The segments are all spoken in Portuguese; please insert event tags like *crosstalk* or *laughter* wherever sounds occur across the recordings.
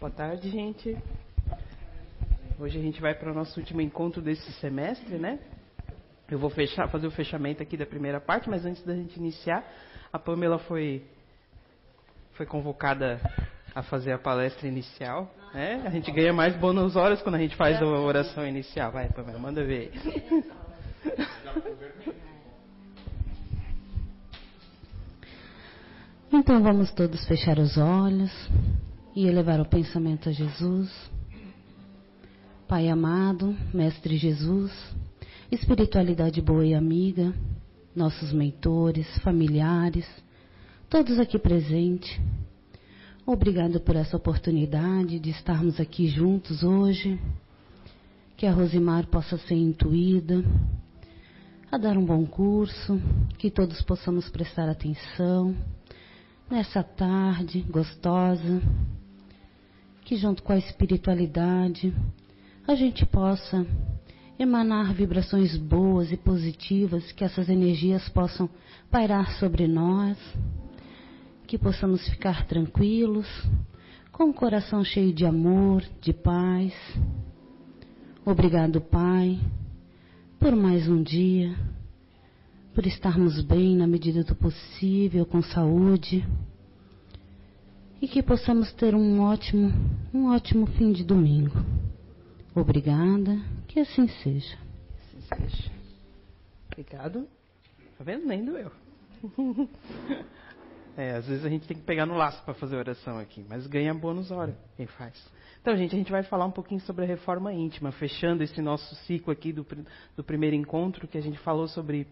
Boa tarde, gente. Hoje a gente vai para o nosso último encontro desse semestre, né? Eu vou fechar, fazer o fechamento aqui da primeira parte, mas antes da gente iniciar, a Pamela foi, foi convocada a fazer a palestra inicial. Né? A gente ganha mais bônus horas quando a gente faz a oração inicial. Vai, Pamela, manda ver. Então vamos todos fechar os olhos e elevar o pensamento a Jesus. Pai amado, Mestre Jesus, espiritualidade boa e amiga, nossos mentores, familiares, todos aqui presentes. Obrigado por essa oportunidade de estarmos aqui juntos hoje. Que a Rosimar possa ser intuída a dar um bom curso, que todos possamos prestar atenção nessa tarde gostosa, que junto com a espiritualidade a gente possa emanar vibrações boas e positivas, que essas energias possam pairar sobre nós, que possamos ficar tranquilos, com o coração cheio de amor, de paz. Obrigado, Pai, por mais um dia por estarmos bem na medida do possível, com saúde. E que possamos ter um ótimo, um ótimo fim de domingo. Obrigada, que assim seja. Assim seja. Obrigado. Tá vendo? Nem doeu. *laughs* É, às vezes a gente tem que pegar no laço para fazer oração aqui, mas ganha bônus hora quem faz. Então, gente, a gente vai falar um pouquinho sobre a reforma íntima, fechando esse nosso ciclo aqui do, do primeiro encontro, que a gente falou sobre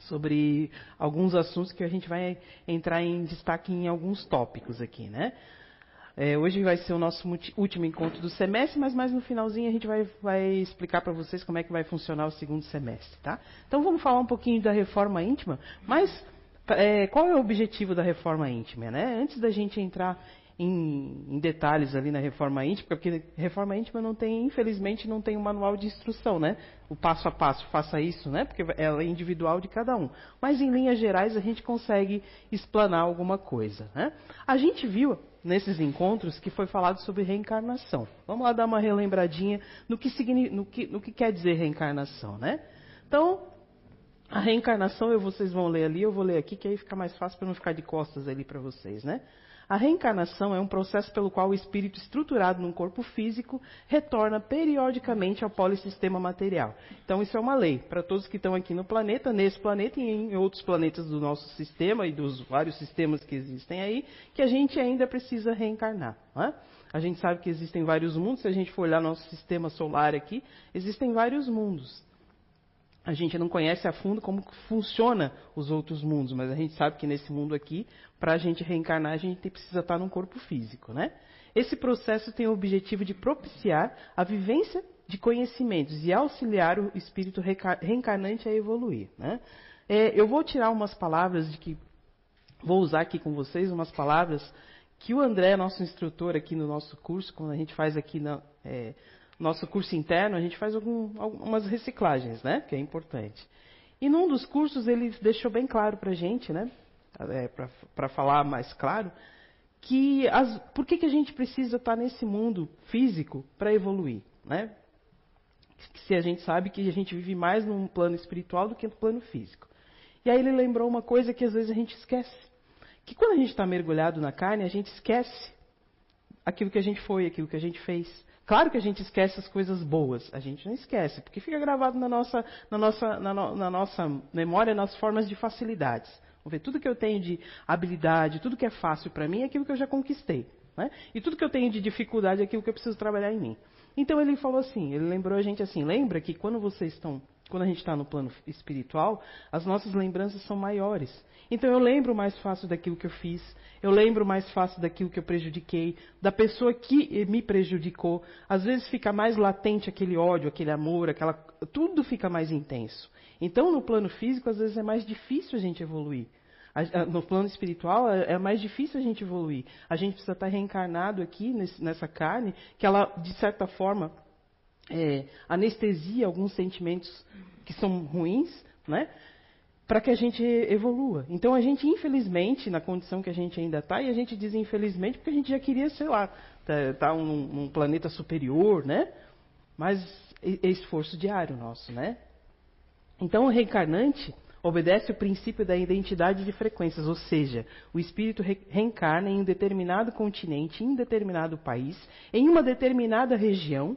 sobre alguns assuntos que a gente vai entrar em destaque em alguns tópicos aqui, né? É, hoje vai ser o nosso último encontro do semestre, mas mais no finalzinho a gente vai, vai explicar para vocês como é que vai funcionar o segundo semestre, tá? Então vamos falar um pouquinho da reforma íntima, mas é, qual é o objetivo da reforma íntima, né? Antes da gente entrar em, em, detalhes ali na reforma íntima, porque reforma íntima não tem, infelizmente, não tem um manual de instrução, né? O passo a passo, faça isso, né? Porque ela é individual de cada um. Mas em linhas gerais a gente consegue explanar alguma coisa, né? A gente viu nesses encontros que foi falado sobre reencarnação. Vamos lá dar uma relembradinha no que, no que, no que quer dizer reencarnação, né? Então, a reencarnação, eu, vocês vão ler ali, eu vou ler aqui, que aí fica mais fácil para não ficar de costas ali para vocês, né? A reencarnação é um processo pelo qual o espírito estruturado num corpo físico retorna periodicamente ao polissistema material. Então isso é uma lei para todos que estão aqui no planeta, nesse planeta e em outros planetas do nosso sistema e dos vários sistemas que existem aí, que a gente ainda precisa reencarnar. É? A gente sabe que existem vários mundos, se a gente for olhar nosso sistema solar aqui, existem vários mundos a gente não conhece a fundo como funciona os outros mundos, mas a gente sabe que nesse mundo aqui, para a gente reencarnar, a gente precisa estar num corpo físico, né? Esse processo tem o objetivo de propiciar a vivência de conhecimentos e auxiliar o espírito reencarnante a evoluir, né? É, eu vou tirar umas palavras de que vou usar aqui com vocês umas palavras que o André, nosso instrutor aqui no nosso curso, quando a gente faz aqui na, é, nosso curso interno, a gente faz algum, algumas reciclagens, né? Que é importante. E num dos cursos ele deixou bem claro para a gente, né? É, para falar mais claro, que as, por que, que a gente precisa estar nesse mundo físico para evoluir, né? Se a gente sabe que a gente vive mais num plano espiritual do que no plano físico. E aí ele lembrou uma coisa que às vezes a gente esquece. Que quando a gente está mergulhado na carne, a gente esquece aquilo que a gente foi, aquilo que a gente fez. Claro que a gente esquece as coisas boas, a gente não esquece, porque fica gravado na nossa, na nossa, na, no, na nossa memória nas formas de facilidades. Vamos ver, tudo que eu tenho de habilidade, tudo que é fácil para mim é aquilo que eu já conquistei. Né? E tudo que eu tenho de dificuldade é aquilo que eu preciso trabalhar em mim. Então ele falou assim, ele lembrou a gente assim, lembra que quando vocês estão, quando a gente está no plano espiritual, as nossas lembranças são maiores. Então eu lembro mais fácil daquilo que eu fiz, eu lembro mais fácil daquilo que eu prejudiquei, da pessoa que me prejudicou. Às vezes fica mais latente aquele ódio, aquele amor, aquela tudo fica mais intenso. Então no plano físico às vezes é mais difícil a gente evoluir. No plano espiritual é, é mais difícil a gente evoluir. A gente precisa estar reencarnado aqui nessa carne, que ela de certa forma é, anestesia alguns sentimentos que são ruins, né? para que a gente evolua. Então a gente, infelizmente, na condição que a gente ainda está, e a gente diz infelizmente porque a gente já queria, sei lá, está tá num, num planeta superior, né? Mas é esforço diário nosso, né? Então, o reencarnante obedece o princípio da identidade de frequências, ou seja, o espírito re reencarna em um determinado continente, em um determinado país, em uma determinada região,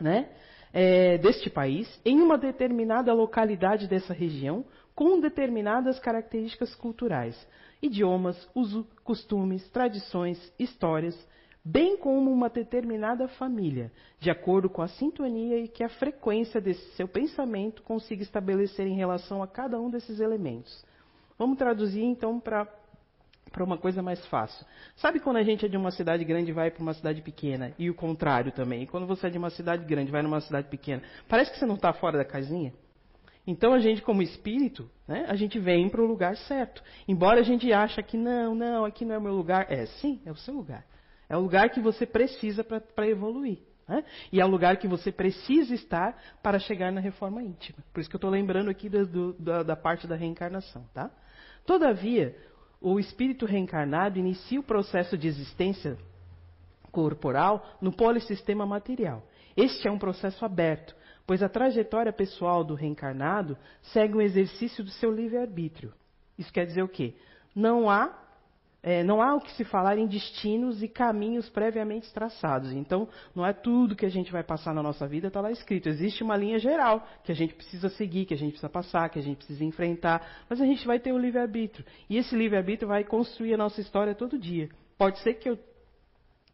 né? É, deste país, em uma determinada localidade dessa região, com determinadas características culturais, idiomas, uso, costumes, tradições, histórias, bem como uma determinada família, de acordo com a sintonia e que a frequência desse seu pensamento consiga estabelecer em relação a cada um desses elementos. Vamos traduzir então para para uma coisa mais fácil. Sabe quando a gente é de uma cidade grande e vai para uma cidade pequena? E o contrário também. Quando você é de uma cidade grande e vai numa cidade pequena, parece que você não está fora da casinha? Então a gente, como espírito, né, a gente vem para o lugar certo. Embora a gente ache que não, não, aqui não é o meu lugar. É, sim, é o seu lugar. É o lugar que você precisa para evoluir. Né? E é o lugar que você precisa estar para chegar na reforma íntima. Por isso que eu estou lembrando aqui do, do, da, da, parte da reencarnação. Tá? Todavia, o espírito reencarnado inicia o processo de existência corporal no polissistema material. Este é um processo aberto, pois a trajetória pessoal do reencarnado segue o exercício do seu livre-arbítrio. Isso quer dizer o quê? Não há é, não há o que se falar em destinos e caminhos previamente traçados. Então, não é tudo que a gente vai passar na nossa vida está lá escrito. Existe uma linha geral que a gente precisa seguir, que a gente precisa passar, que a gente precisa enfrentar. Mas a gente vai ter o livre-arbítrio. E esse livre-arbítrio vai construir a nossa história todo dia. Pode ser que eu,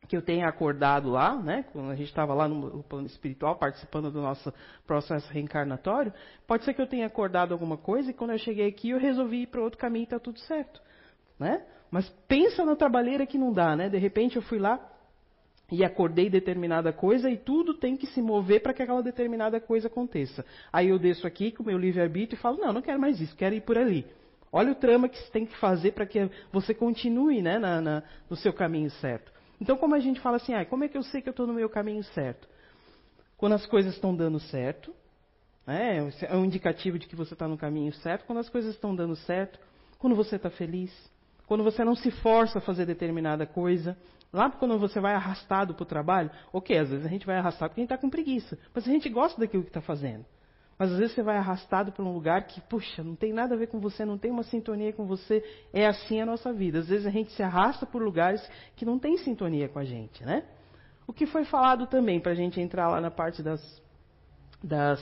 que eu tenha acordado lá, né, quando a gente estava lá no plano espiritual, participando do nosso processo reencarnatório. Pode ser que eu tenha acordado alguma coisa e quando eu cheguei aqui eu resolvi ir para outro caminho e está tudo certo. Né? Mas pensa na trabalheira que não dá, né? De repente eu fui lá e acordei determinada coisa e tudo tem que se mover para que aquela determinada coisa aconteça. Aí eu desço aqui com o meu livre-arbítrio e falo, não, não quero mais isso, quero ir por ali. Olha o trama que você tem que fazer para que você continue né, na, na, no seu caminho certo. Então, como a gente fala assim, ah, como é que eu sei que eu estou no meu caminho certo? Quando as coisas estão dando certo, né, é um indicativo de que você está no caminho certo. Quando as coisas estão dando certo, quando você está feliz, quando você não se força a fazer determinada coisa. Lá quando você vai arrastado para o trabalho, ok, às vezes a gente vai arrastado porque a gente está com preguiça. Mas a gente gosta daquilo que está fazendo. Mas às vezes você vai arrastado para um lugar que, puxa, não tem nada a ver com você, não tem uma sintonia com você. É assim a nossa vida. Às vezes a gente se arrasta por lugares que não tem sintonia com a gente, né? O que foi falado também, para a gente entrar lá na parte das, das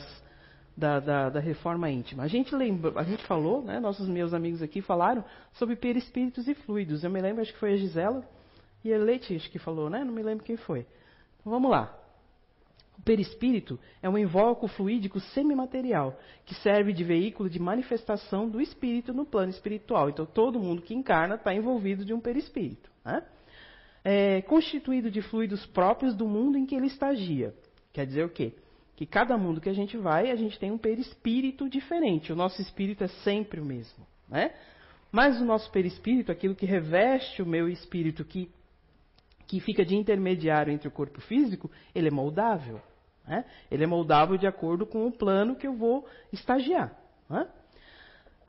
da, da, da, reforma íntima. A gente lembra, a gente falou, né, nossos meus amigos aqui falaram sobre perispíritos e fluidos. Eu me lembro, acho que foi a Gisela e a Leite que falou, né? Não me lembro quem foi. Então, vamos lá. O perispírito é um invólucro fluídico semimaterial que serve de veículo de manifestação do espírito no plano espiritual. Então, todo mundo que encarna está envolvido de um perispírito. Né? É constituído de fluidos próprios do mundo em que ele estagia. Quer dizer o quê? Que cada mundo que a gente vai, a gente tem um perispírito diferente. O nosso espírito é sempre o mesmo, né? Mas o nosso perispírito, aquilo que reveste o meu espírito, que, que fica de intermediário entre o corpo físico, ele é moldável. Né? Ele é moldável de acordo com o plano que eu vou estagiar. Né?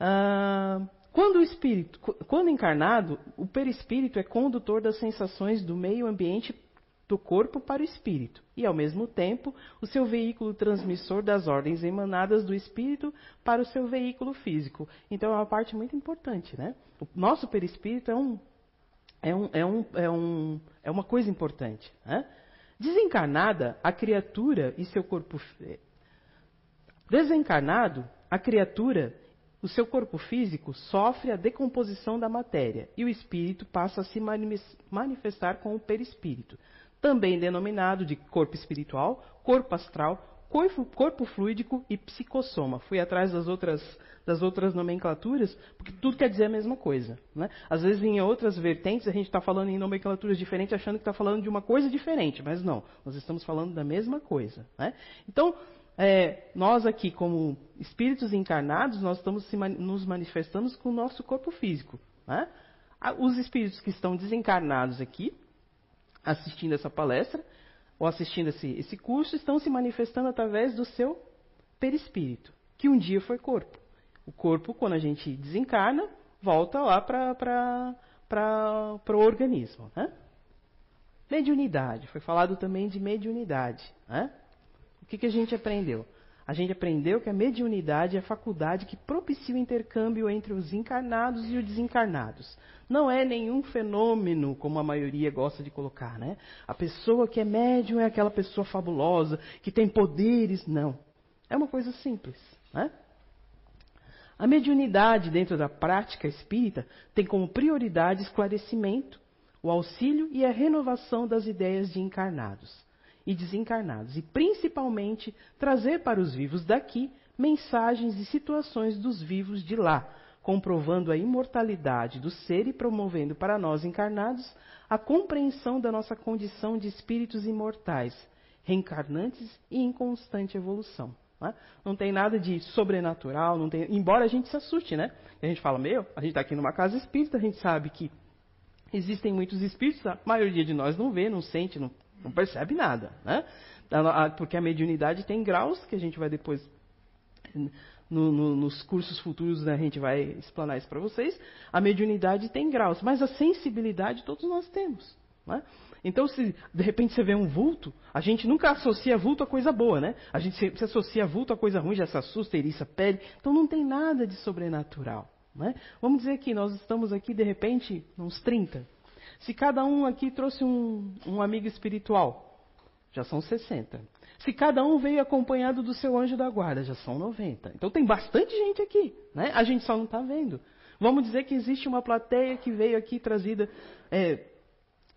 Ah, quando o espírito, quando encarnado, o perispírito é condutor das sensações do meio ambiente do corpo para o espírito, e ao mesmo tempo o seu veículo transmissor das ordens emanadas do espírito para o seu veículo físico. Então é uma parte muito importante, né? O nosso perispírito é um é, um, é, um, é, um, é uma coisa importante. Né? Desencarnada, a criatura e seu corpo. Desencarnado, a criatura, o seu corpo físico sofre a decomposição da matéria e o espírito passa a se manifestar com o perispírito também denominado de corpo espiritual, corpo astral, corpo, corpo fluídico e psicossoma. Fui atrás das outras, das outras nomenclaturas, porque tudo quer dizer a mesma coisa. Né? Às vezes, em outras vertentes, a gente está falando em nomenclaturas diferentes, achando que está falando de uma coisa diferente, mas não, nós estamos falando da mesma coisa. Né? Então, é, nós aqui, como espíritos encarnados, nós estamos nos manifestando com o nosso corpo físico. Né? Os espíritos que estão desencarnados aqui, assistindo essa palestra ou assistindo esse, esse curso estão se manifestando através do seu perispírito, que um dia foi corpo. O corpo, quando a gente desencarna, volta lá para o organismo. Né? Mediunidade. Foi falado também de mediunidade. Né? O que, que a gente aprendeu? A gente aprendeu que a mediunidade é a faculdade que propicia o intercâmbio entre os encarnados e os desencarnados. Não é nenhum fenômeno, como a maioria gosta de colocar, né? A pessoa que é médium é aquela pessoa fabulosa, que tem poderes. Não. É uma coisa simples, né? A mediunidade dentro da prática espírita tem como prioridade esclarecimento, o auxílio e a renovação das ideias de encarnados e desencarnados, e principalmente trazer para os vivos daqui mensagens e situações dos vivos de lá, comprovando a imortalidade do ser e promovendo para nós encarnados a compreensão da nossa condição de espíritos imortais, reencarnantes e em constante evolução. Não, é? não tem nada de sobrenatural, não tem, embora a gente se assuste, né? A gente fala, meu, a gente está aqui numa casa espírita, a gente sabe que existem muitos espíritos, a maioria de nós não vê, não sente, não, não percebe nada, né? Porque a mediunidade tem graus que a gente vai depois no, no, nos cursos futuros né, a gente vai explanar isso para vocês. A mediunidade tem graus, mas a sensibilidade todos nós temos. Né? Então, se de repente você vê um vulto, a gente nunca associa vulto a coisa boa, né? A gente se, se associa vulto a coisa ruim, já se assusta, eriça pele. Então não tem nada de sobrenatural. Né? Vamos dizer que nós estamos aqui, de repente, uns 30. Se cada um aqui trouxe um, um amigo espiritual, já são 60. Se cada um veio acompanhado do seu anjo da guarda, já são 90. Então tem bastante gente aqui, né? A gente só não está vendo. Vamos dizer que existe uma plateia que veio aqui trazida é,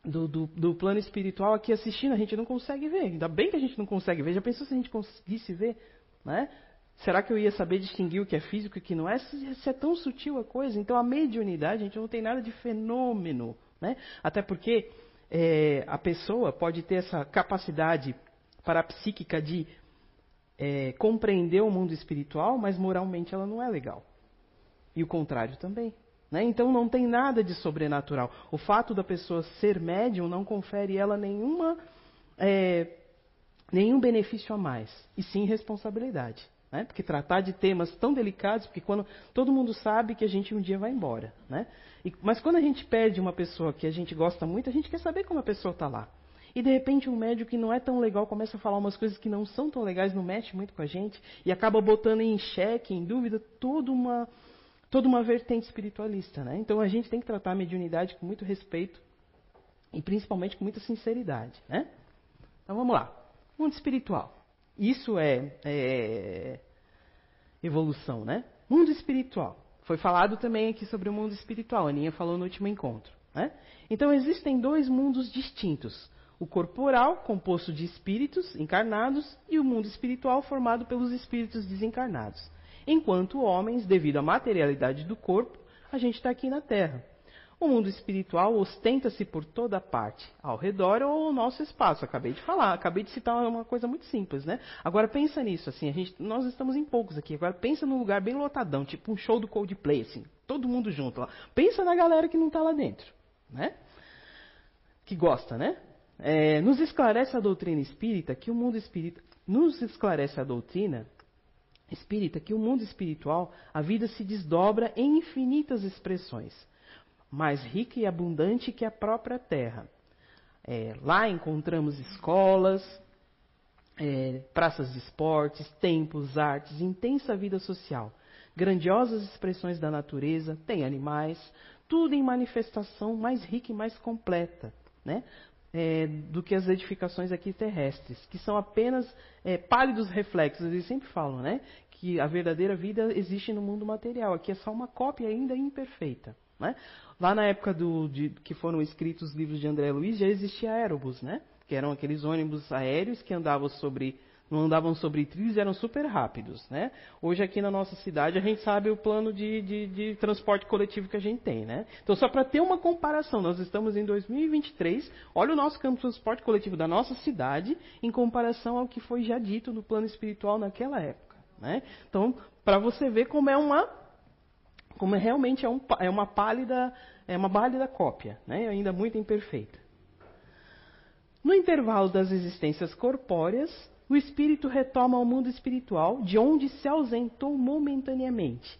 do, do, do, plano espiritual aqui assistindo, a gente não consegue ver. Ainda bem que a gente não consegue ver. Já pensou se a gente conseguisse ver? Né? Será que eu ia saber distinguir o que é físico e o que não é? Se, se é tão sutil a coisa. Então a mediunidade, a gente não tem nada de fenômeno né? Até porque é, a pessoa pode ter essa capacidade parapsíquica de é, compreender o mundo espiritual, mas moralmente ela não é legal. E o contrário também. Né? Então não tem nada de sobrenatural. O fato da pessoa ser médium não confere ela nenhuma, é, nenhum benefício a mais, e sim responsabilidade. Né? Porque tratar de temas tão delicados, porque quando todo mundo sabe que a gente um dia vai embora. Né? E, mas quando a gente perde uma pessoa que a gente gosta muito, a gente quer saber como a pessoa está lá. E de repente um médico que não é tão legal começa a falar umas coisas que não são tão legais, não mexe muito com a gente, e acaba botando em xeque, em dúvida, toda uma, toda uma vertente espiritualista. Né? Então a gente tem que tratar a mediunidade com muito respeito e principalmente com muita sinceridade. Né? Então vamos lá. Mundo espiritual. Isso é, é evolução, né? Mundo espiritual. Foi falado também aqui sobre o mundo espiritual. A Aninha falou no último encontro. Né? Então existem dois mundos distintos: o corporal, composto de espíritos encarnados, e o mundo espiritual, formado pelos espíritos desencarnados. Enquanto homens, devido à materialidade do corpo, a gente está aqui na Terra. O mundo espiritual ostenta-se por toda parte, ao redor ou ao nosso espaço. Acabei de falar, acabei de citar uma coisa muito simples, né? Agora pensa nisso, assim, gente, nós estamos em poucos aqui. Agora pensa num lugar bem lotadão, tipo um show do Coldplay, assim, todo mundo junto lá. Pensa na galera que não está lá dentro, né? Que gosta, né? É, nos esclarece a doutrina espírita que o mundo espírita, nos esclarece a doutrina espírita que o mundo espiritual, a vida se desdobra em infinitas expressões mais rica e abundante que a própria terra. É, lá encontramos escolas, é, praças de esportes, templos, artes, intensa vida social, grandiosas expressões da natureza, tem animais, tudo em manifestação mais rica e mais completa, né? É, do que as edificações aqui terrestres, que são apenas é, pálidos reflexos. Eles sempre falam, né? Que a verdadeira vida existe no mundo material. Aqui é só uma cópia ainda imperfeita. Né? Lá na época do, de, que foram escritos os livros de André Luiz, já existia aerobus, né? Que eram aqueles ônibus aéreos que andavam sobre não andavam sobre trilhos eram super rápidos, né? Hoje aqui na nossa cidade a gente sabe o plano de, de, de transporte coletivo que a gente tem, né? Então só para ter uma comparação, nós estamos em 2023, olha o nosso campo de transporte coletivo da nossa cidade em comparação ao que foi já dito no plano espiritual naquela época, né? Então para você ver como é uma como realmente é, um, é uma pálida, é uma pálida cópia, né? ainda muito imperfeita. No intervalo das existências corpóreas, o espírito retoma ao mundo espiritual, de onde se ausentou momentaneamente,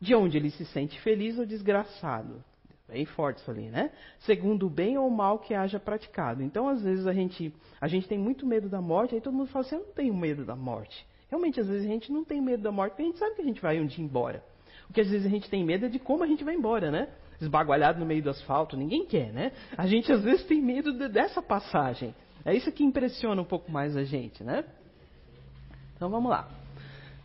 de onde ele se sente feliz ou desgraçado. Bem forte isso ali, né? Segundo o bem ou o mal que haja praticado. Então, às vezes, a gente, a gente tem muito medo da morte, aí todo mundo fala assim, eu não tenho medo da morte. Realmente, às vezes, a gente não tem medo da morte, porque a gente sabe que a gente vai um dia embora. O que às vezes a gente tem medo é de como a gente vai embora, né? Esbagualhado no meio do asfalto, ninguém quer, né? A gente às vezes tem medo de, dessa passagem. É isso que impressiona um pouco mais a gente, né? Então vamos lá.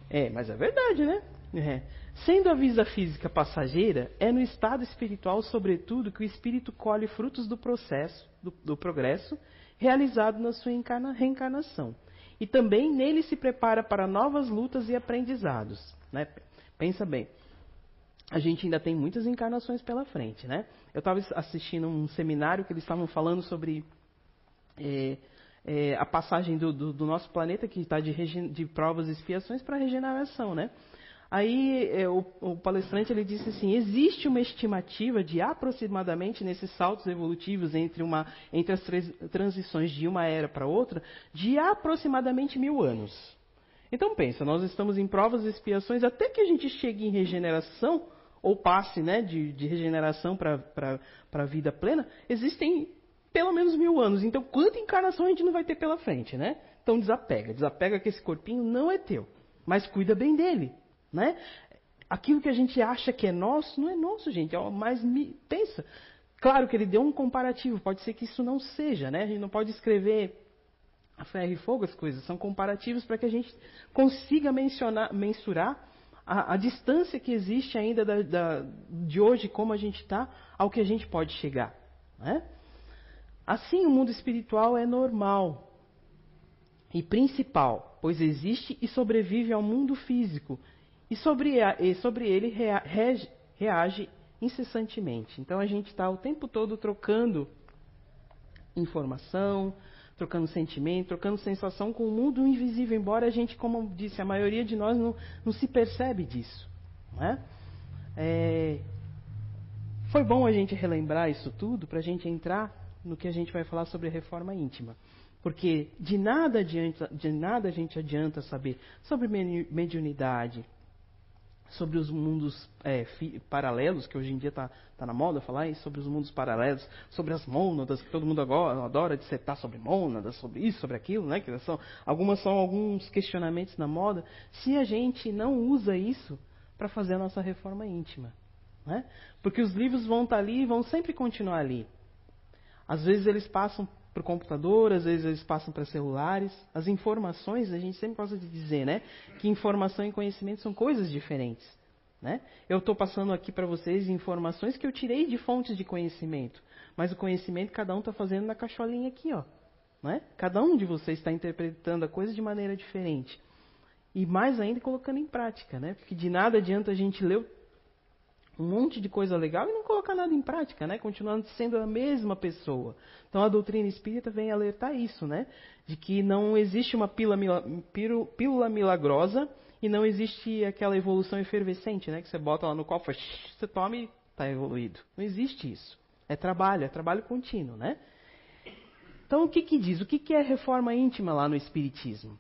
É, mas é verdade, né? É. Sendo a vida física passageira, é no estado espiritual, sobretudo, que o espírito colhe frutos do processo, do, do progresso, realizado na sua encarna, reencarnação. E também nele se prepara para novas lutas e aprendizados. Né? Pensa bem, a gente ainda tem muitas encarnações pela frente. Né? Eu estava assistindo um seminário que eles estavam falando sobre é, é, a passagem do, do, do, nosso planeta, que está de, de, provas e expiações, para regeneração. Né? Aí é, o, o, palestrante ele disse assim: existe uma estimativa de aproximadamente nesses saltos evolutivos entre, uma, entre as transições de uma era para outra, de aproximadamente mil anos. Então pensa, nós estamos em provas e expiações até que a gente chegue em regeneração ou passe né, de, de regeneração para a vida plena, existem pelo menos mil anos. Então, quanta encarnação a gente não vai ter pela frente, né? Então, desapega. Desapega que esse corpinho não é teu. Mas cuida bem dele. Né? Aquilo que a gente acha que é nosso, não é nosso, gente. É mas pensa. Claro que ele deu um comparativo, pode ser que isso não seja, né? A gente não pode escrever a ferro e fogo as coisas, são comparativos para que a gente consiga mencionar, mensurar a, a distância que existe ainda da, da, de hoje, como a gente está, ao que a gente pode chegar. Né? Assim, o mundo espiritual é normal e principal, pois existe e sobrevive ao mundo físico e sobre, a, e sobre ele rea, reage, reage incessantemente. Então a gente está o tempo todo trocando informação, trocando sentimento, trocando sensação com o mundo invisível, embora a gente, como disse, a maioria de nós não, não se percebe disso. Né? É, foi bom a gente relembrar isso tudo para a gente entrar no que a gente vai falar sobre reforma íntima. Porque de nada, adianta, de nada a gente adianta saber sobre mediunidade, sobre os mundos é, paralelos, que hoje em dia está tá na moda falar isso, sobre os mundos paralelos, sobre as mônadas, que todo mundo agora adora dissertar sobre mônadas, sobre isso, sobre aquilo, né? Que são, algumas são alguns questionamentos na moda. Se a gente não usa isso para fazer a nossa reforma íntima. Né? Porque os livros vão estar tá ali e vão sempre continuar ali. Às vezes eles passam para o computador, às vezes eles passam para celulares. As informações, a gente sempre gosta de dizer, né? Que informação e conhecimento são coisas diferentes. Né? Eu estou passando aqui para vocês informações que eu tirei de fontes de conhecimento. Mas o conhecimento cada um está fazendo na cacholinha aqui, ó. Né? Cada um de vocês está interpretando a coisa de maneira diferente. E mais ainda colocando em prática, né? Porque de nada adianta a gente ler um monte de coisa legal e não colocar nada em prática, né? Continuando sendo a mesma pessoa. Então a doutrina espírita vem alertar isso, né? De que não existe uma pílula milagrosa e não existe aquela evolução efervescente, né? Que você bota lá no copo, você toma e está evoluído. Não existe isso. É trabalho, é trabalho contínuo, né? Então o que, que diz? O que, que é reforma íntima lá no Espiritismo?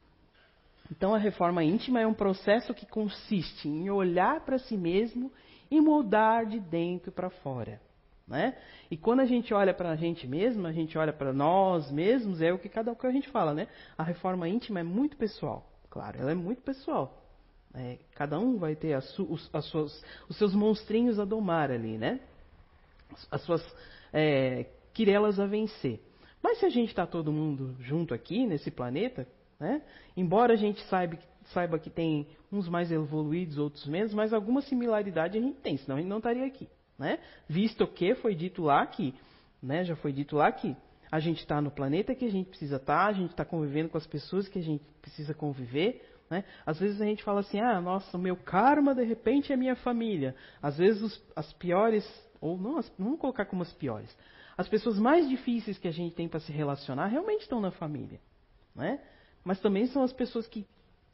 Então a reforma íntima é um processo que consiste em olhar para si mesmo e mudar de dentro para fora. Né? E quando a gente olha para a gente mesmo, a gente olha para nós mesmos, é o que cada um que a gente fala, né? A reforma íntima é muito pessoal, claro, ela é muito pessoal. É, cada um vai ter as, os, as suas, os seus monstrinhos a domar ali, né? As suas é, quirelas a vencer. Mas se a gente está todo mundo junto aqui nesse planeta, né? Embora a gente saiba, saiba que tem uns mais evoluídos, outros menos, mas alguma similaridade a gente tem, senão a gente não estaria aqui. Né? Visto que foi dito lá que, né, já foi dito lá que a gente está no planeta que a gente precisa estar, tá, a gente está convivendo com as pessoas que a gente precisa conviver. Né? Às vezes a gente fala assim, ah, nossa, o meu karma de repente é minha família. Às vezes os, as piores, ou não, as, não vamos colocar como as piores, as pessoas mais difíceis que a gente tem para se relacionar realmente estão na família. Né? Mas também são as pessoas que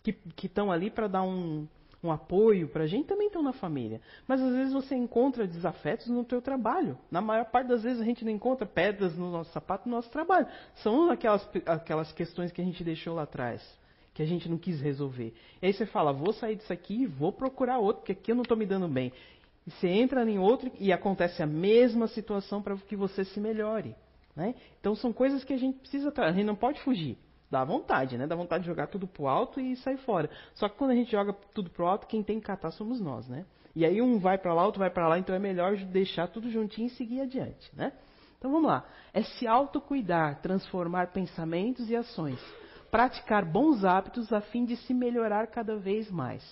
que estão ali para dar um, um apoio para a gente também estão na família. Mas às vezes você encontra desafetos no teu trabalho. Na maior parte das vezes a gente não encontra pedras no nosso sapato no nosso trabalho. São aquelas, aquelas questões que a gente deixou lá atrás, que a gente não quis resolver. E aí você fala, vou sair disso aqui e vou procurar outro, porque aqui eu não estou me dando bem. E você entra em outro e acontece a mesma situação para que você se melhore. Né? Então são coisas que a gente precisa. A gente não pode fugir. Dá vontade, né? Dá vontade de jogar tudo pro alto e sair fora. Só que quando a gente joga tudo pro alto, quem tem que catar somos nós, né? E aí um vai para lá, outro vai para lá, então é melhor deixar tudo juntinho e seguir adiante, né? Então vamos lá. É se autocuidar, transformar pensamentos e ações, praticar bons hábitos a fim de se melhorar cada vez mais.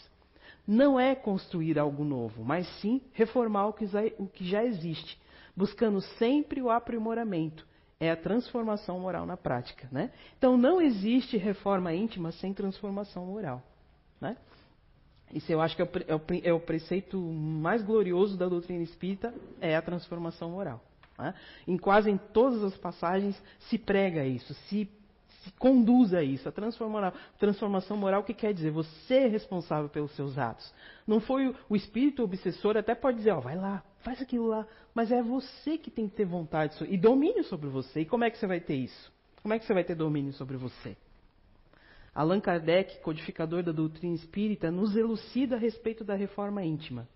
Não é construir algo novo, mas sim reformar o que já, o que já existe, buscando sempre o aprimoramento. É a transformação moral na prática, né? Então não existe reforma íntima sem transformação moral, né? Isso eu acho que é o, é é o preceito mais glorioso da doutrina espírita, é a transformação moral. Né? Em quase em todas as passagens se prega isso, se conduz a isso. A transformação moral, o que quer dizer? Você é responsável pelos seus atos. Não foi o, espírito obsessor, até pode dizer, ó, vai lá, faz aquilo lá, mas é você que tem que ter vontade e domínio sobre você. E como é que você vai ter isso? Como é que você vai ter domínio sobre você? Allan Kardec, codificador da doutrina espírita, nos elucida a respeito da reforma íntima.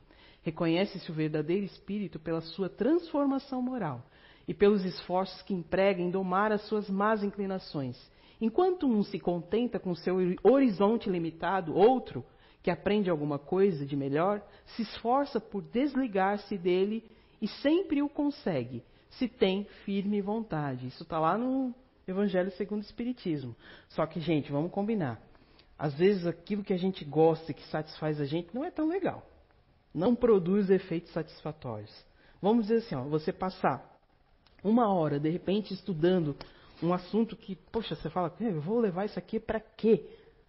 Reconhece-se o verdadeiro espírito pela sua transformação moral e pelos esforços que emprega em domar as suas más inclinações. Enquanto um se contenta com seu horizonte limitado, outro, que aprende alguma coisa de melhor, se esforça por desligar-se dele e sempre o consegue, se tem firme vontade. Isso está lá no Evangelho segundo o Espiritismo. Só que, gente, vamos combinar. Às vezes aquilo que a gente gosta e que satisfaz a gente não é tão legal. Não produz efeitos satisfatórios. Vamos dizer assim, ó, você passar uma hora, de repente, estudando um assunto que, poxa, você fala, eu vou levar isso aqui para quê?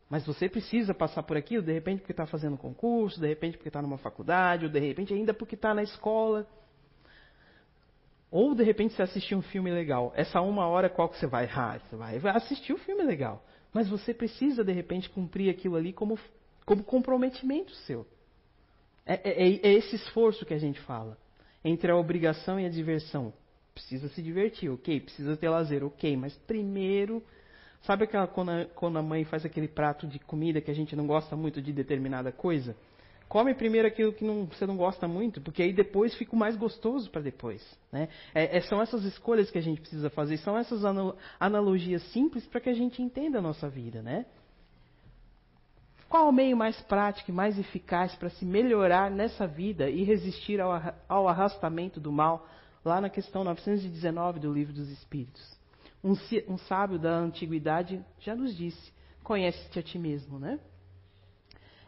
Mas você precisa passar por aquilo, de repente porque está fazendo concurso, de repente porque está numa faculdade, ou de repente ainda porque está na escola. Ou de repente você assistir um filme legal. Essa uma hora qual que você vai? Ah, você vai assistir um filme legal. Mas você precisa de repente cumprir aquilo ali como, como comprometimento seu. É, é, é, é esse esforço que a gente fala. Entre a obrigação e a diversão. Precisa se divertir, ok. Precisa ter lazer, ok. Mas primeiro Sabe aquela quando a, quando a, mãe faz aquele prato de comida que a gente não gosta muito de determinada coisa? Come primeiro aquilo que não, você não gosta muito, porque aí depois fica mais gostoso para depois. Né? É, é, são essas escolhas que a gente precisa fazer, são essas analogias simples para que a gente entenda a nossa vida. Né? Qual o meio mais prático e mais eficaz para se melhorar nessa vida e resistir ao, ao arrastamento do mal? Lá na questão 919 do Livro dos Espíritos. Um, um sábio da antiguidade já nos disse: conhece-te a ti mesmo, né?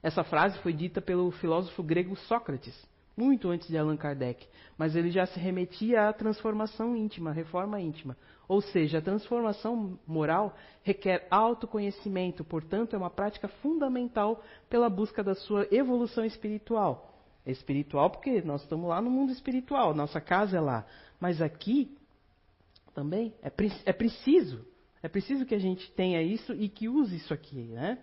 Essa frase foi dita pelo filósofo grego Sócrates, muito antes de Allan Kardec, mas ele já se remetia à transformação íntima, à reforma íntima. Ou seja, a transformação moral requer autoconhecimento, portanto, é uma prática fundamental pela busca da sua evolução espiritual. É espiritual porque nós estamos lá no mundo espiritual, nossa casa é lá. Mas aqui também é, é preciso, é preciso que a gente tenha isso e que use isso aqui, né?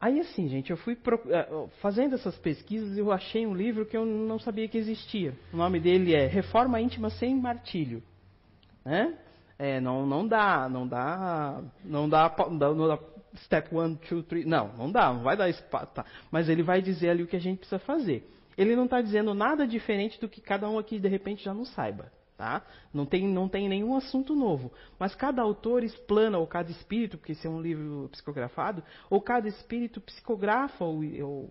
Aí assim, gente, eu fui eh, fazendo essas pesquisas eu achei um livro que eu não sabia que existia. O nome dele é Reforma Íntima sem Martírio. Né? É, não, não dá, não dá, não dá, não dá step one, two, three. Não, não dá, não vai dar espaço. Tá. Mas ele vai dizer ali o que a gente precisa fazer. Ele não está dizendo nada diferente do que cada um aqui de repente já não saiba. Tá? Não, tem, não tem nenhum assunto novo. Mas cada autor explana, ou cada espírito, porque esse é um livro psicografado, ou cada espírito psicografa ou, ou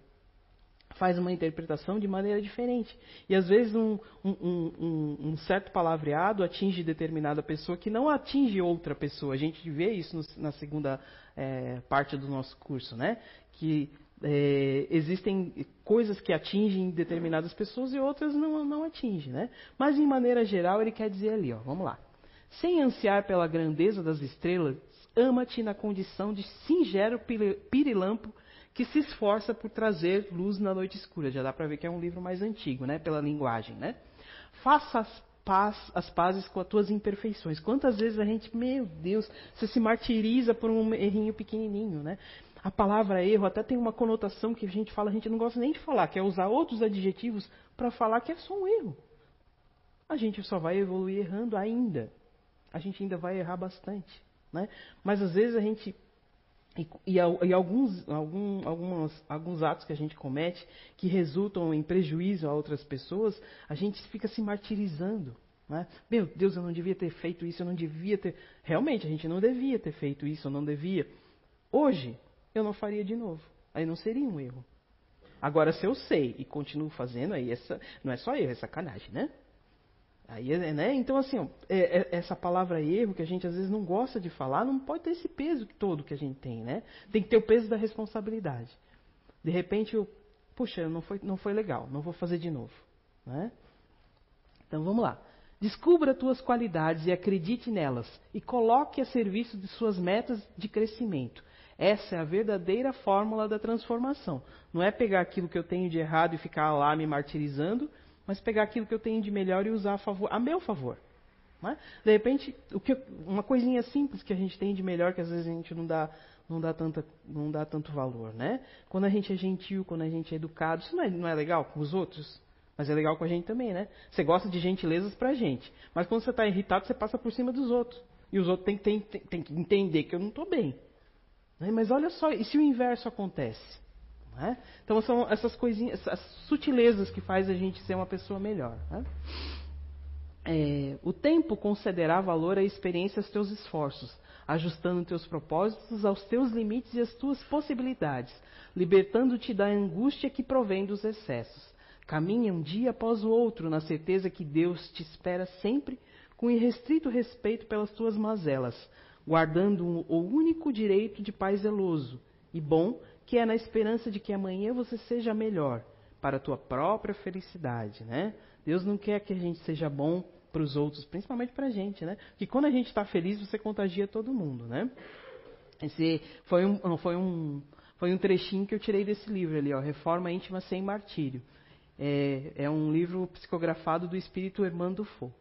faz uma interpretação de maneira diferente. E às vezes um, um, um, um, certo palavreado atinge determinada pessoa que não atinge outra pessoa. A gente vê isso no, na segunda é, parte do nosso curso, né? Que é, existem coisas que atingem determinadas pessoas e outras não, não atingem, né? Mas, em maneira geral, ele quer dizer ali, ó, vamos lá. Sem ansiar pela grandeza das estrelas, ama-te na condição de singelo pirilampo que se esforça por trazer luz na noite escura. Já dá para ver que é um livro mais antigo, né? Pela linguagem, né? Faça as, paz, as pazes com as tuas imperfeições. Quantas vezes a gente, meu Deus, você se martiriza por um errinho pequenininho, né? A palavra erro até tem uma conotação que a gente fala, a gente não gosta nem de falar, que é usar outros adjetivos para falar que é só um erro. A gente só vai evoluir errando ainda. A gente ainda vai errar bastante. Né? Mas às vezes a gente e, e, e alguns, algum, algumas, alguns atos que a gente comete que resultam em prejuízo a outras pessoas, a gente fica se martirizando. Né? Meu Deus, eu não devia ter feito isso, eu não devia ter. Realmente, a gente não devia ter feito isso, eu não devia. Hoje, eu não faria de novo. Aí não seria um erro. Agora, se eu sei e continuo fazendo, aí essa, não é só erro, é sacanagem, né? Aí, né? Então, assim, é, é, essa palavra erro, que a gente às vezes não gosta de falar, não pode ter esse peso todo que a gente tem, né? Tem que ter o peso da responsabilidade. De repente, eu, puxa, não foi, não foi legal, não vou fazer de novo. Né? Então, vamos lá. Descubra tuas qualidades e acredite nelas, e coloque a serviço de suas metas de crescimento. Essa é a verdadeira fórmula da transformação. Não é pegar aquilo que eu tenho de errado e ficar lá me martirizando, mas pegar aquilo que eu tenho de melhor e usar a, favor, a meu favor. É? De repente, que, uma coisinha simples que a gente tem de melhor que às vezes a gente não dá, não dá, tanta, não dá tanto valor. Né? Quando a gente é gentil, quando a gente é educado, isso não é, não é legal com os outros? Mas é legal com a gente também, né? Você gosta de gentilezas pra gente. Mas quando você está irritado, você passa por cima dos outros. E os outros têm, têm, têm, têm que entender que eu não estou bem. Né? Mas olha só, e se o inverso acontece? Né? Então são essas coisinhas, essas sutilezas que faz a gente ser uma pessoa melhor. Né? É, o tempo concederá valor à experiência aos teus esforços, ajustando teus propósitos aos teus limites e às tuas possibilidades, libertando-te da angústia que provém dos excessos. Caminha um dia após o outro na certeza que Deus te espera sempre com irrestrito respeito pelas tuas mazelas, guardando o único direito de pai zeloso e bom que é na esperança de que amanhã você seja melhor para a tua própria felicidade, né? Deus não quer que a gente seja bom para os outros, principalmente para a gente, né? Que quando a gente está feliz, você contagia todo mundo, né? Esse foi um, foi um, foi um trechinho que eu tirei desse livro ali, ó, Reforma Íntima Sem Martírio. É, é um livro psicografado do espírito Hermando Fo.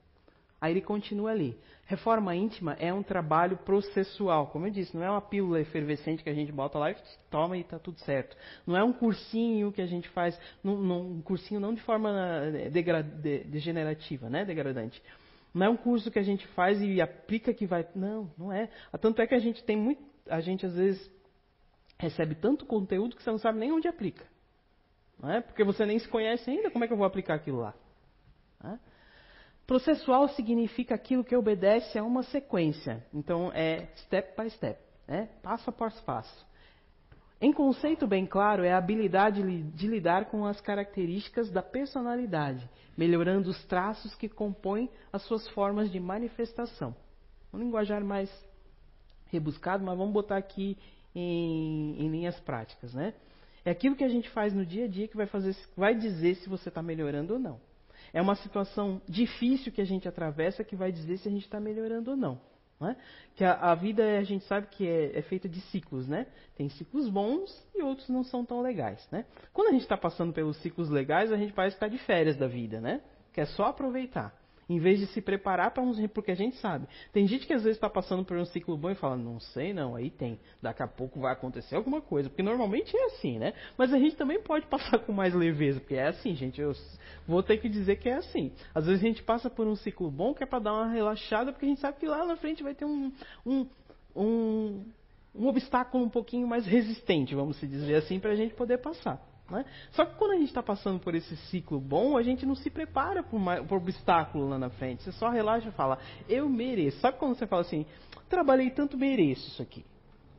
Aí ele continua ali. Reforma íntima é um trabalho processual. Como eu disse, não é uma pílula efervescente que a gente bota lá e toma e está tudo certo. Não é um cursinho que a gente faz, um cursinho não de forma eh, degenerativa, né, degradante. Não é um curso que a gente faz e aplica que vai. Não, não é. Tanto é que a gente tem muito. A gente às vezes recebe tanto conteúdo que você não sabe nem onde aplica. Não é? Porque você nem se conhece ainda, como é que eu vou aplicar aquilo lá? Não é? Processual significa aquilo que obedece a uma sequência. Então, é step by step, né? passo após passo. Em conceito bem claro, é a habilidade de lidar com as características da personalidade, melhorando os traços que compõem as suas formas de manifestação. Um linguajar mais rebuscado, mas vamos botar aqui em, em linhas práticas. Né? É aquilo que a gente faz no dia a dia que vai, fazer, vai dizer se você está melhorando ou não. É uma situação difícil que a gente atravessa que vai dizer se a gente está melhorando ou não. não é? Que a, a, vida, a gente sabe que é, é, feita de ciclos, né? Tem ciclos bons e outros não são tão legais, né? Quando a gente está passando pelos ciclos legais, a gente parece estar tá de férias da vida, né? Que é só aproveitar. Em vez de se preparar para uns. Porque a gente sabe. Tem gente que às vezes está passando por um ciclo bom e fala, não sei não, aí tem. Daqui a pouco vai acontecer alguma coisa. Porque normalmente é assim, né? Mas a gente também pode *laughs* passar com mais leveza. Porque é assim, gente. Eu vou ter que dizer que é assim. Às vezes a gente passa por um ciclo bom que é para dar uma relaxada, porque a gente sabe que lá na frente vai ter um, um, um, um obstáculo um pouquinho mais resistente, vamos dizer assim, para a gente poder passar. Né? Só que quando a gente está passando por esse ciclo bom, a gente não se prepara para o obstáculo lá na frente. Você só relaxa e fala, eu mereço. Sabe quando você fala assim, trabalhei tanto, mereço isso aqui.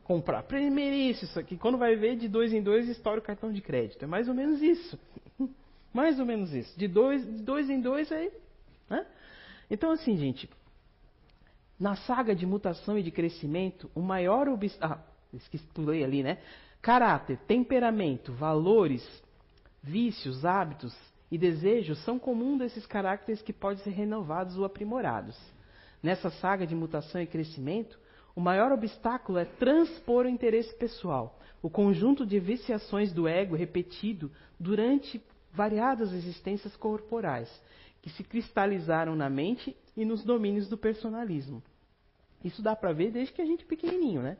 Comprar, mereço isso aqui. Quando vai ver, de dois em dois, estoura o cartão de crédito. É mais ou menos isso. *laughs* mais ou menos isso. De dois, de dois em dois, aí... Né? Então, assim, gente, na saga de mutação e de crescimento, o maior obstáculo... Ah, esqueci, pulei ali, né? Caráter, temperamento, valores, vícios, hábitos e desejos são comuns desses caracteres que podem ser renovados ou aprimorados. Nessa saga de mutação e crescimento, o maior obstáculo é transpor o interesse pessoal, o conjunto de viciações do ego repetido durante variadas existências corporais, que se cristalizaram na mente e nos domínios do personalismo. Isso dá para ver desde que a gente é pequenininho, né?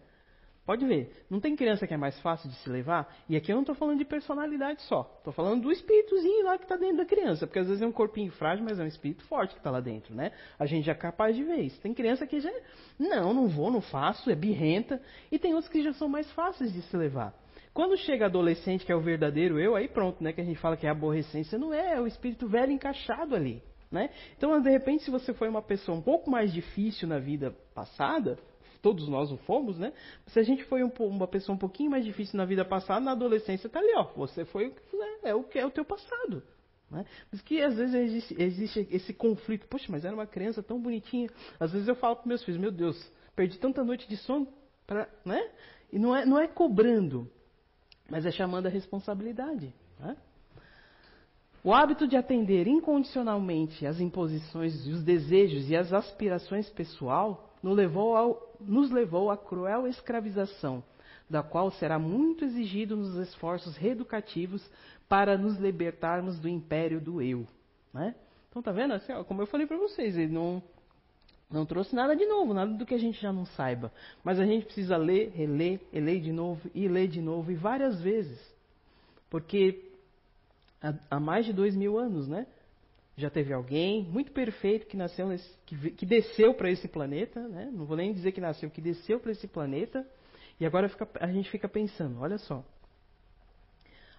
Pode ver, não tem criança que é mais fácil de se levar? E aqui eu não estou falando de personalidade só. Estou falando do espíritozinho lá que está dentro da criança. Porque às vezes é um corpinho frágil, mas é um espírito forte que está lá dentro, né? A gente já é capaz de ver isso. Tem criança que já. Não, não vou, não faço, é birrenta. E tem outros que já são mais fáceis de se levar. Quando chega adolescente, que é o verdadeiro eu, aí pronto, né? Que a gente fala que é aborrecência. Não é, é o espírito velho encaixado ali. Né? Então, de repente, se você foi uma pessoa um pouco mais difícil na vida passada, todos nós o fomos, né? Se a gente foi um, uma pessoa um pouquinho mais difícil na vida passada, na adolescência tá ali, ó. Você foi o que é, é o que é o teu passado. Né? Mas que às vezes existe, existe, esse conflito. Poxa, mas era uma criança tão bonitinha. Às vezes eu falo para meus filhos, meu Deus, perdi tanta noite de sono, né? E não é, não é cobrando, mas é chamando a responsabilidade. Né? O hábito de atender incondicionalmente às imposições, os desejos e as aspirações pessoal nos levou, ao, nos levou à cruel escravização, da qual será muito exigido nos esforços reeducativos para nos libertarmos do império do eu. Né? Então tá vendo? Assim, ó, como eu falei para vocês, ele não, não trouxe nada de novo, nada do que a gente já não saiba. Mas a gente precisa ler, reler, e ler de novo, e ler de novo, e várias vezes. Porque há, há mais de dois mil anos, né? Já teve alguém muito perfeito que nasceu nesse, que, que desceu para esse planeta, né? não vou nem dizer que nasceu, que desceu para esse planeta, e agora fica, a gente fica pensando, olha só,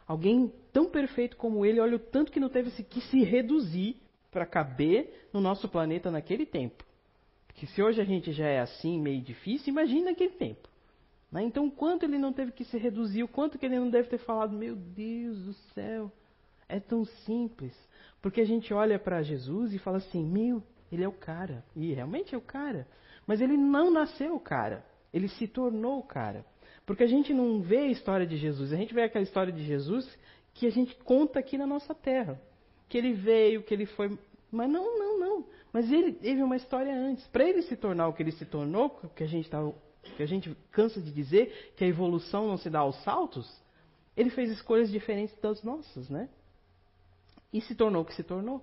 alguém tão perfeito como ele, olha o tanto que não teve que se reduzir para caber no nosso planeta naquele tempo. Porque se hoje a gente já é assim, meio difícil, imagina naquele tempo. Né? Então, o quanto ele não teve que se reduzir, o quanto que ele não deve ter falado, meu Deus do céu, é tão simples. Porque a gente olha para Jesus e fala assim: meu, ele é o cara. E realmente é o cara. Mas ele não nasceu o cara. Ele se tornou o cara. Porque a gente não vê a história de Jesus. A gente vê aquela história de Jesus que a gente conta aqui na nossa terra. Que ele veio, que ele foi. Mas não, não, não. Mas ele teve uma história antes. Para ele se tornar o que ele se tornou, que a gente tá, que a gente cansa de dizer que a evolução não se dá aos saltos, ele fez escolhas diferentes das nossas, né? E se tornou o que se tornou.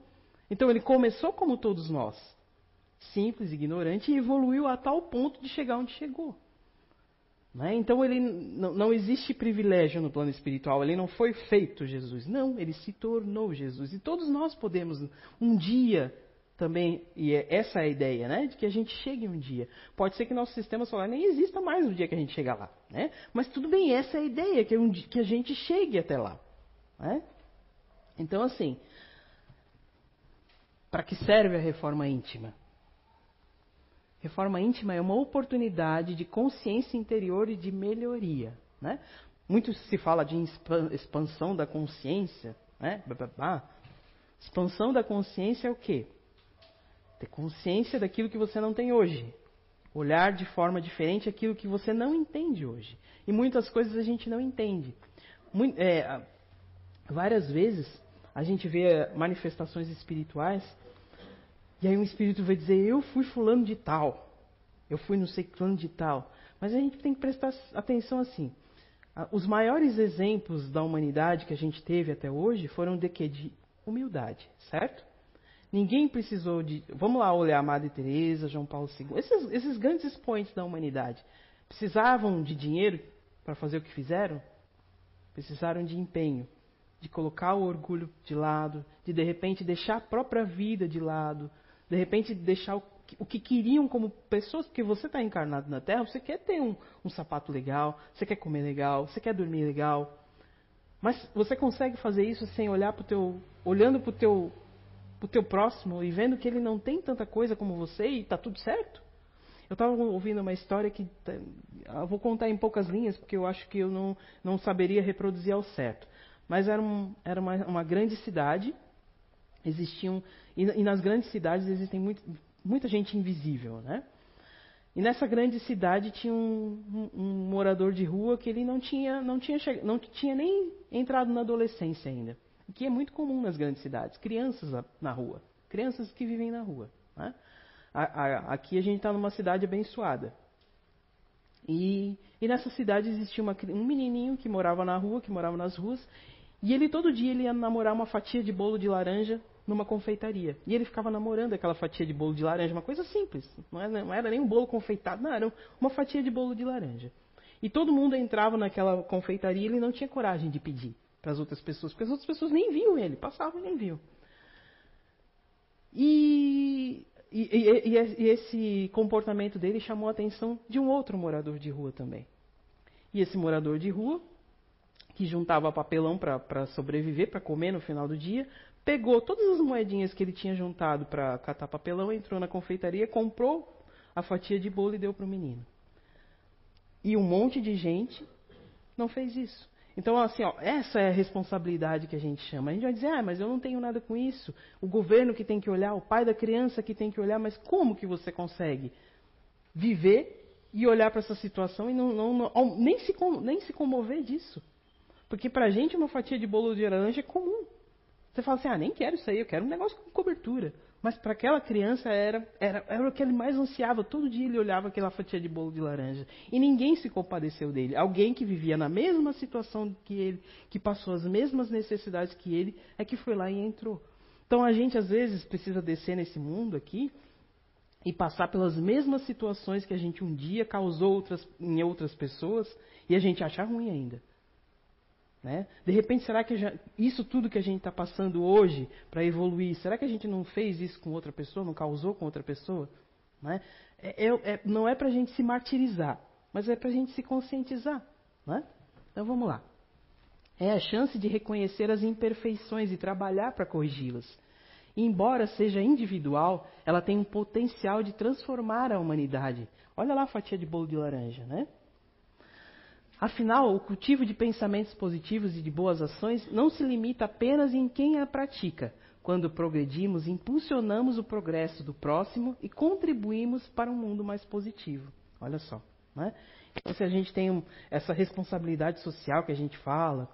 Então ele começou como todos nós, simples, ignorante, e evoluiu a tal ponto de chegar onde chegou. Né? Então ele não, existe privilégio no plano espiritual, ele não foi feito Jesus, não, ele se tornou Jesus. E todos nós podemos um dia também, e é essa é a ideia, né? De que a gente chegue um dia. Pode ser que nosso sistema solar nem exista mais no dia que a gente chegar lá, né? Mas tudo bem, essa é a ideia, que, um, que a gente chegue até lá. Né? Então, assim, para que serve a reforma íntima? Reforma íntima é uma oportunidade de consciência interior e de melhoria. Né? Muito se fala de expansão da consciência. Né? Expansão da consciência é o quê? Ter consciência daquilo que você não tem hoje. Olhar de forma diferente aquilo que você não entende hoje. E muitas coisas a gente não entende. Muito, é, várias vezes a gente vê manifestações espirituais, e aí um espírito vai dizer, eu fui fulano de tal, eu fui não sei fulano de tal. Mas a gente tem que prestar atenção assim. Os maiores exemplos da humanidade que a gente teve até hoje foram de quê? De humildade, certo? Ninguém precisou de. Vamos lá olhar a Madre Teresa, João Paulo II, esses, esses grandes expoentes da humanidade. Precisavam de dinheiro para fazer o que fizeram? Precisaram de empenho de colocar o orgulho de lado, de de repente deixar a própria vida de lado, de repente deixar o, o que queriam como pessoas, porque você está encarnado na Terra, você quer ter um, um sapato legal, você quer comer legal, você quer dormir legal. Mas você consegue fazer isso sem olhar para o teu, olhando para o teu, pro teu próximo e vendo que ele não tem tanta coisa como você e está tudo certo? Eu estava ouvindo uma história que vou contar em poucas linhas porque eu acho que eu não, não saberia reproduzir ao certo. Mas era, um, era uma, uma, grande cidade, existiam e, e, nas grandes cidades existem muito, muita gente invisível, né? E nessa grande cidade tinha um, um, um, morador de rua que ele não tinha, não tinha, não tinha nem entrado na adolescência ainda, o que é muito comum nas grandes cidades, crianças na rua, crianças que vivem na rua. Né? A, a, aqui a gente está numa cidade abençoada. E, e nessa cidade existia uma, um menininho que morava na rua, que morava nas ruas, e ele todo dia ele ia namorar uma fatia de bolo de laranja numa confeitaria. E ele ficava namorando aquela fatia de bolo de laranja, uma coisa simples. Não era, não era nem um bolo confeitado, não, era uma fatia de bolo de laranja. E todo mundo entrava naquela confeitaria e ele não tinha coragem de pedir para as outras pessoas, porque as outras pessoas nem viam ele, passavam e nem viam. E, e, e, e, esse comportamento dele chamou a atenção de um outro morador de rua também. E esse morador de rua, que juntava papelão para sobreviver, para comer no final do dia, pegou todas as moedinhas que ele tinha juntado para catar papelão, entrou na confeitaria, comprou a fatia de bolo e deu para o menino. E um monte de gente não fez isso. Então, assim, ó, essa é a responsabilidade que a gente chama. A gente vai dizer, ah, mas eu não tenho nada com isso. O governo que tem que olhar, o pai da criança que tem que olhar, mas como que você consegue viver e olhar para essa situação e não, não, não, nem, se, nem se comover disso? Porque para a gente uma fatia de bolo de laranja é comum. Você fala assim, ah, nem quero isso aí, eu quero um negócio com cobertura. Mas para aquela criança era, era, era o que ele mais ansiava. Todo dia ele olhava aquela fatia de bolo de laranja. E ninguém se compadeceu dele. Alguém que vivia na mesma situação que ele, que passou as mesmas necessidades que ele, é que foi lá e entrou. Então a gente às vezes precisa descer nesse mundo aqui e passar pelas mesmas situações que a gente um dia causou outras, em outras pessoas e a gente achar ruim ainda. Né? De repente, será que já, isso tudo que a gente está passando hoje para evoluir, será que a gente não fez isso com outra pessoa, não causou com outra pessoa? Né? É, é, é, não é para a gente se martirizar, mas é para a gente se conscientizar. Né? Então vamos lá. É a chance de reconhecer as imperfeições e trabalhar para corrigi-las. Embora seja individual, ela tem um potencial de transformar a humanidade. Olha lá a fatia de bolo de laranja, né? Afinal, o cultivo de pensamentos positivos e de boas ações não se limita apenas em quem a pratica. Quando progredimos, impulsionamos o progresso do próximo e contribuímos para um mundo mais positivo. Olha só. Né? Então, se a gente tem um, essa responsabilidade social que a gente fala,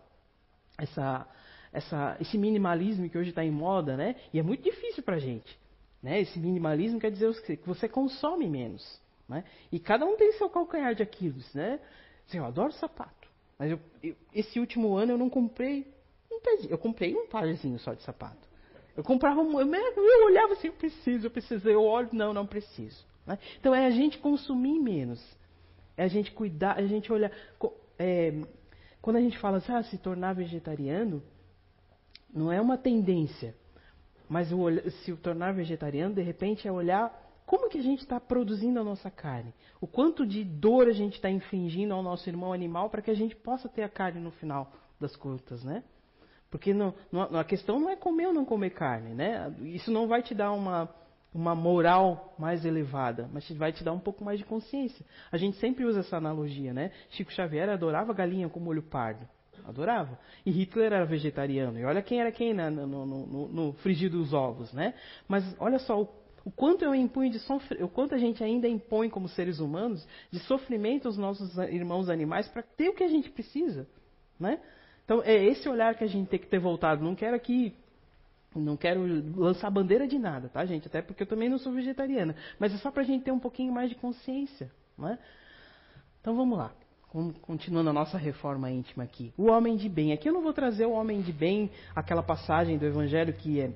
essa, essa, esse minimalismo que hoje está em moda, né? e é muito difícil para a gente. Né? Esse minimalismo quer dizer que você consome menos. Né? E cada um tem seu calcanhar de Aquiles. Né? Assim, eu adoro sapato. Mas eu, eu, esse último ano eu não comprei um pezinho. Eu comprei um parzinho só de sapato. Eu comprava um. Eu, eu olhava assim, eu preciso, eu preciso. Eu olho, não, não preciso. Né? Então é a gente consumir menos. É a gente cuidar, é a gente olhar. É, quando a gente fala assim, ah, se tornar vegetariano, não é uma tendência. Mas o, se tornar vegetariano, de repente, é olhar como que a gente está produzindo a nossa carne? O quanto de dor a gente está infligindo ao nosso irmão animal para que a gente possa ter a carne no final das contas, né? Porque não, não, a questão não é comer ou não comer carne, né? Isso não vai te dar uma, uma moral mais elevada, mas vai te dar um pouco mais de consciência. A gente sempre usa essa analogia, né? Chico Xavier adorava galinha com molho pardo. Adorava. E Hitler era vegetariano. E olha quem era quem né? no, no, no, no frigir dos ovos, né? Mas olha só o o quanto eu impunho de o quanto a gente ainda impõe como seres humanos de sofrimento aos nossos irmãos animais para ter o que a gente precisa, né? Então é esse olhar que a gente tem que ter voltado. Não quero aqui, não quero lançar bandeira de nada, tá, gente? Até porque eu também não sou vegetariana, mas é só para a gente ter um pouquinho mais de consciência, né? Então vamos lá. Continuando a nossa reforma íntima aqui. O homem de bem. Aqui eu não vou trazer o homem de bem, aquela passagem do Evangelho que é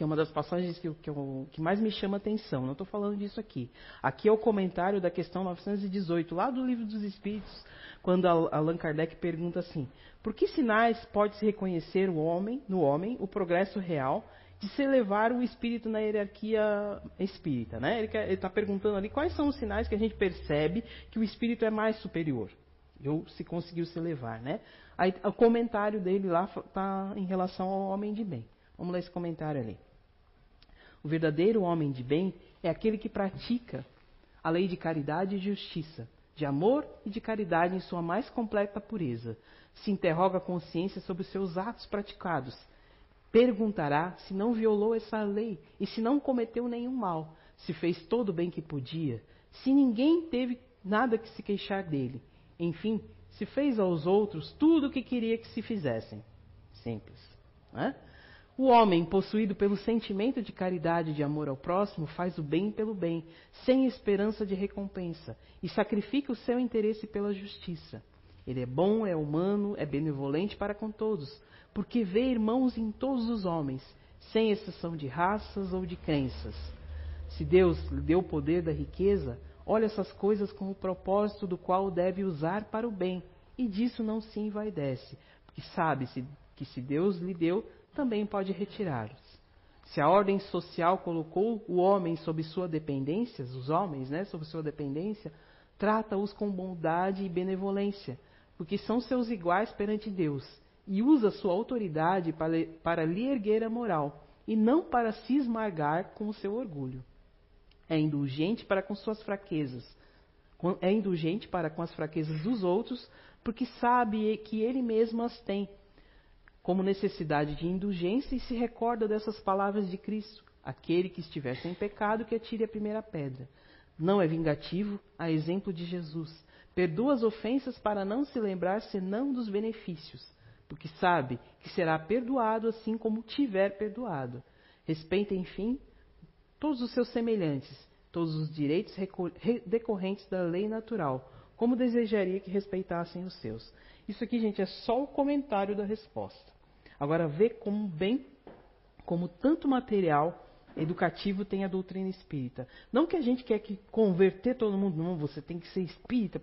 que é uma das passagens que, que, eu, que mais me chama atenção. Não estou falando disso aqui. Aqui é o comentário da questão 918, lá do Livro dos Espíritos, quando Allan Kardec pergunta assim: Por que sinais pode-se reconhecer o homem, no homem o progresso real de se elevar o espírito na hierarquia espírita? Né? Ele está perguntando ali quais são os sinais que a gente percebe que o espírito é mais superior. Ou se conseguiu se elevar, né? Aí, o comentário dele lá está em relação ao homem de bem. Vamos ler esse comentário ali. O verdadeiro homem de bem é aquele que pratica a lei de caridade e justiça, de amor e de caridade em sua mais completa pureza. Se interroga a consciência sobre os seus atos praticados. Perguntará se não violou essa lei e se não cometeu nenhum mal, se fez todo o bem que podia, se ninguém teve nada que se queixar dele. Enfim, se fez aos outros tudo o que queria que se fizessem. Simples. Né? O homem, possuído pelo sentimento de caridade e de amor ao próximo, faz o bem pelo bem, sem esperança de recompensa, e sacrifica o seu interesse pela justiça. Ele é bom, é humano, é benevolente para com todos, porque vê irmãos em todos os homens, sem exceção de raças ou de crenças. Se Deus lhe deu o poder da riqueza, olha essas coisas com o propósito do qual deve usar para o bem, e disso não se envaidece, porque sabe-se que se Deus lhe deu, também pode retirá-los. Se a ordem social colocou o homem sob sua dependência, os homens, né, sob sua dependência, trata-os com bondade e benevolência, porque são seus iguais perante Deus, e usa sua autoridade para, para lhe erguer a moral, e não para se esmagar com o seu orgulho. É indulgente para com suas fraquezas, é indulgente para com as fraquezas dos outros, porque sabe que ele mesmo as tem como necessidade de indulgência e se recorda dessas palavras de Cristo: aquele que estiver sem pecado, que atire a primeira pedra. Não é vingativo, a exemplo de Jesus. Perdoa as ofensas para não se lembrar senão dos benefícios, porque sabe que será perdoado assim como tiver perdoado. Respeita, enfim, todos os seus semelhantes, todos os direitos decorrentes da lei natural, como desejaria que respeitassem os seus. Isso aqui, gente, é só o comentário da resposta. Agora, vê como bem, como tanto material educativo tem a doutrina espírita. Não que a gente quer que converter todo mundo, não, você tem que ser espírita.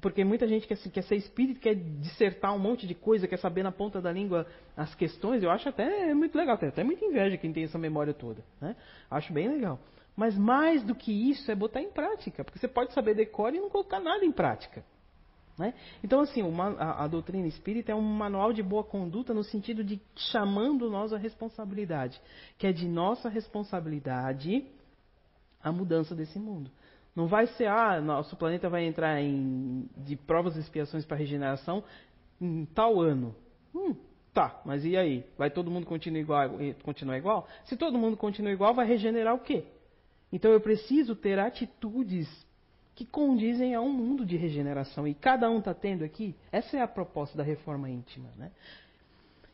Porque muita gente quer, quer ser espírita, quer dissertar um monte de coisa, quer saber na ponta da língua as questões. Eu acho até muito legal, tem até muita inveja quem tem essa memória toda. Né? Acho bem legal. Mas mais do que isso é botar em prática, porque você pode saber decorar e não colocar nada em prática. Né? Então, assim, uma, a, a, doutrina espírita é um manual de boa conduta no sentido de chamando nós a responsabilidade, que é de nossa responsabilidade a mudança desse mundo. Não vai ser, ah, nosso planeta vai entrar em de provas e expiações para regeneração em tal ano. Hum, tá, mas e aí? Vai todo mundo continuar igual, continuar igual? Se todo mundo continua igual, vai regenerar o quê? Então eu preciso ter atitudes que condizem a um mundo de regeneração. E cada um está tendo aqui. Essa é a proposta da reforma íntima. Né?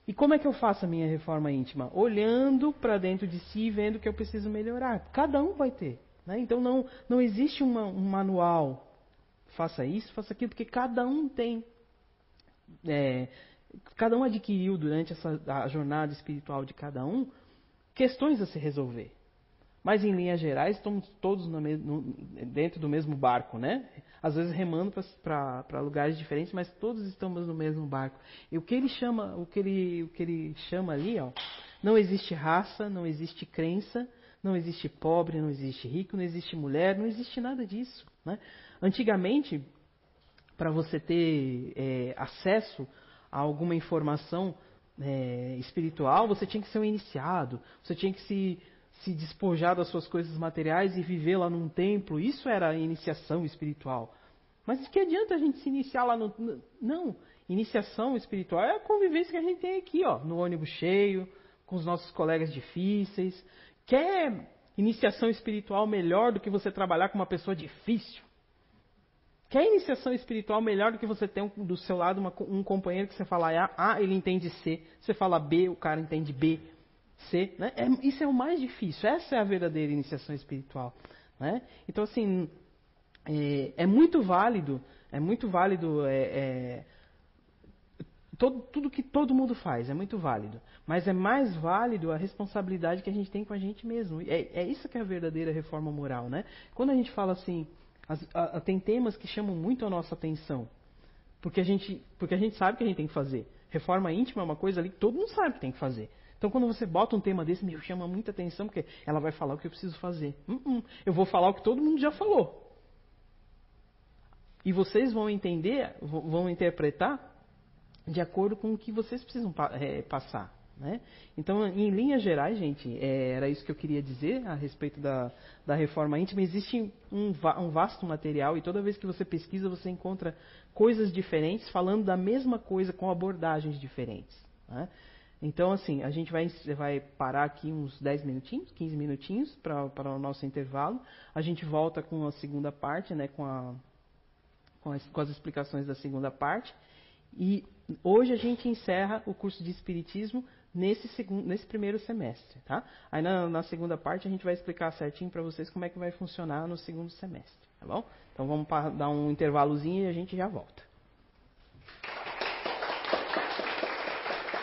E como é que eu faço a minha reforma íntima? Olhando para dentro de si e vendo que eu preciso melhorar. Cada um vai ter. Né? Então não, não existe uma, um manual. Faça isso, faça aquilo, porque cada um tem. É, cada um adquiriu durante essa, a jornada espiritual de cada um questões a se resolver. Mas em linhas gerais estamos todos no, no, dentro do mesmo barco, né? Às vezes remando para lugares diferentes, mas todos estamos no mesmo barco. E o que ele chama, o que ele, o que ele chama ali, ó, não existe raça, não existe crença, não existe pobre, não existe rico, não existe mulher, não existe nada disso. Né? Antigamente, para você ter é, acesso a alguma informação é, espiritual, você tinha que ser um iniciado, você tinha que se se despojar das suas coisas materiais e viver lá num templo. Isso era a iniciação espiritual. Mas que adianta a gente se iniciar lá no. Não. Iniciação espiritual é a convivência que a gente tem aqui, ó, no ônibus cheio, com os nossos colegas difíceis. Quer iniciação espiritual melhor do que você trabalhar com uma pessoa difícil? Quer iniciação espiritual melhor do que você ter do seu lado uma, um companheiro que você fala A, ele entende C, você fala B, o cara entende B ser. Né? É, isso é o mais difícil. Essa é a verdadeira iniciação espiritual. Né? Então, assim, é, é, muito válido, é muito válido é, é, todo, tudo que todo mundo faz, é muito válido. Mas é mais válido a responsabilidade que a gente tem com a gente mesmo. É, é isso que é a verdadeira reforma moral. Né? Quando a gente fala assim, as, a, a, tem temas que chamam muito a nossa atenção. Porque a, gente, porque a gente sabe que a gente tem que fazer. Reforma íntima é uma coisa ali que todo mundo sabe que tem que fazer. Então, quando você bota um tema desse, me chama muita atenção, porque ela vai falar o que eu preciso fazer. Uh -uh. Eu vou falar o que todo mundo já falou. E vocês vão entender, vão interpretar de acordo com o que vocês precisam é, passar. Né? Então, em linhas gerais, gente, é, era isso que eu queria dizer a respeito da, da reforma íntima. Existe um, um, vasto material e toda vez que você pesquisa, você encontra coisas diferentes falando da mesma coisa com abordagens diferentes. Né? Então, assim, a gente vai, vai parar aqui uns 10 minutinhos, 15 minutinhos para o nosso intervalo. A gente volta com a segunda parte, né, com, a, com, as, com as explicações da segunda parte. E hoje a gente encerra o curso de Espiritismo nesse, segundo, nesse primeiro semestre. Tá? Aí na, na segunda parte a gente vai explicar certinho para vocês como é que vai funcionar no segundo semestre. Tá bom? Então vamos dar um intervalozinho e a gente já volta.